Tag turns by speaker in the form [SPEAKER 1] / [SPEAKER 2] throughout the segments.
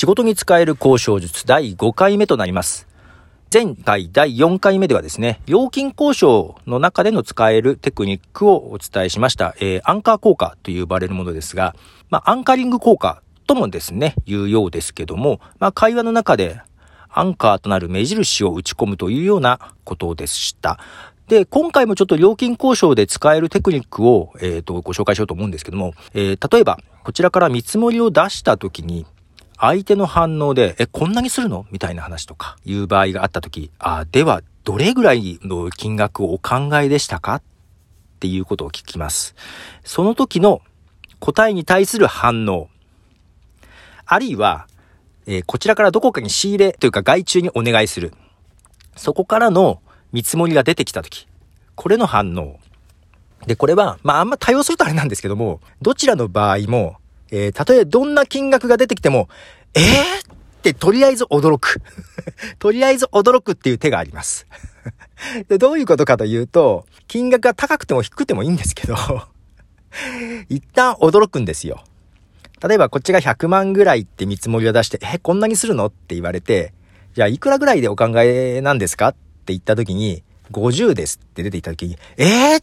[SPEAKER 1] 仕事に使える交渉術第5回目となります。前回第4回目ではですね、料金交渉の中での使えるテクニックをお伝えしました。えー、アンカー効果と呼ばれるものですが、まあ、アンカリング効果ともですね、言うようですけども、まあ、会話の中でアンカーとなる目印を打ち込むというようなことでした。で、今回もちょっと料金交渉で使えるテクニックを、えっ、ー、と、ご紹介しようと思うんですけども、えー、例えば、こちらから見積もりを出したときに、相手の反応で、え、こんなにするの？みたいな話とか、いう場合があったとき、あ、では、どれぐらいの金額をお考えでしたか？っていうことを聞きます。その時の答えに対する反応。あるいは、えー、こちらからどこかに仕入れというか外注にお願いする。そこからの見積もりが出てきた時、これの反応。で、これは、まああんま多用するとあれなんですけども、どちらの場合も、えー、たとえどんな金額が出てきても、えー、ってとりあえず驚く。とりあえず驚くっていう手があります で。どういうことかというと、金額が高くても低くてもいいんですけど 一旦驚くんですよ。例えばこっちが100万ぐらいって見積もりを出して、え、こんなにするの？って言われて、じゃあいくらぐらいでお考えなんですか？って言った時に、50ですって出てきた時に、えー、っ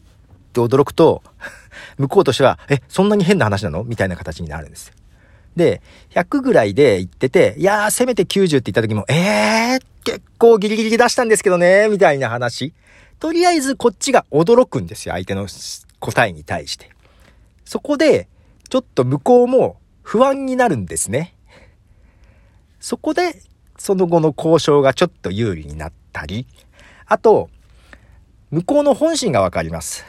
[SPEAKER 1] て驚くと 向こうとしては、え、そんなに変な話なの？みたいな形になるんですよで、100ぐらいで言ってて、いやー、せめて90って言った時も、えー、結構ギリギリ出したんですけどね、みたいな話。とりあえずこっちが驚くんですよ、相手の答えに対して。そこで、ちょっと向こうも不安になるんですね。そこで、その後の交渉がちょっと有利になったり、あと、向こうの本心がわかります。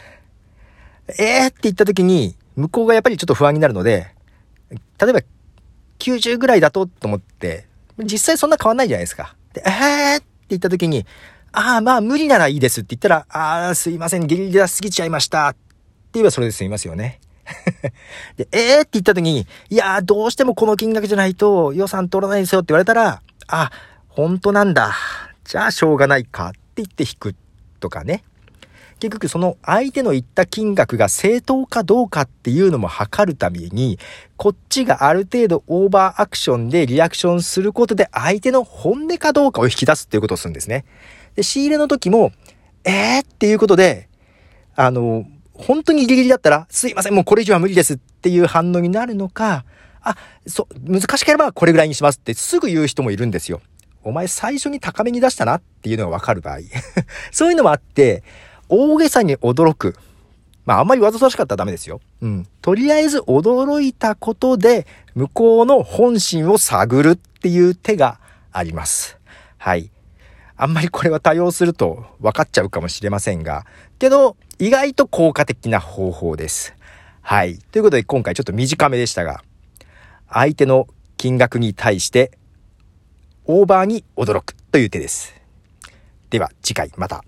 [SPEAKER 1] えーって言った時に、向こうがやっぱりちょっと不安になるので、例えば90ぐらいだとと思って、実際そんな変わんないじゃないですか。で、えーって言った時に、ああ、まあ無理ならいいですって言ったら、ああ、すいません、ギリギリ出すぎちゃいました。って言えばそれで済みますよね。で、えーって言った時に、いやーどうしてもこの金額じゃないと予算取らないですよって言われたら、あ、本当なんだ。じゃあしょうがないかって言って引くとかね。結局その相手の言った金額が正当かどうかっていうのも測るために、こっちがある程度オーバーアクションでリアクションすることで相手の本音かどうかを引き出すっていうことをするんですね。で、仕入れの時も、えーっていうことで、あの、本当にギリギリだったら、すいません、もうこれ以上は無理ですっていう反応になるのか、あ、そう、難しければこれぐらいにしますってすぐ言う人もいるんですよ。お前最初に高めに出したなっていうのがわかる場合。そういうのもあって、大げさに驚く。まあ、あんまりわざとらしかったらダメですよ。うん。とりあえず驚いたことで、向こうの本心を探るっていう手があります。はい。あんまりこれは多用すると分かっちゃうかもしれませんが、けど、意外と効果的な方法です。はい。ということで今回ちょっと短めでしたが、相手の金額に対してオーバーに驚くという手です。では次回また。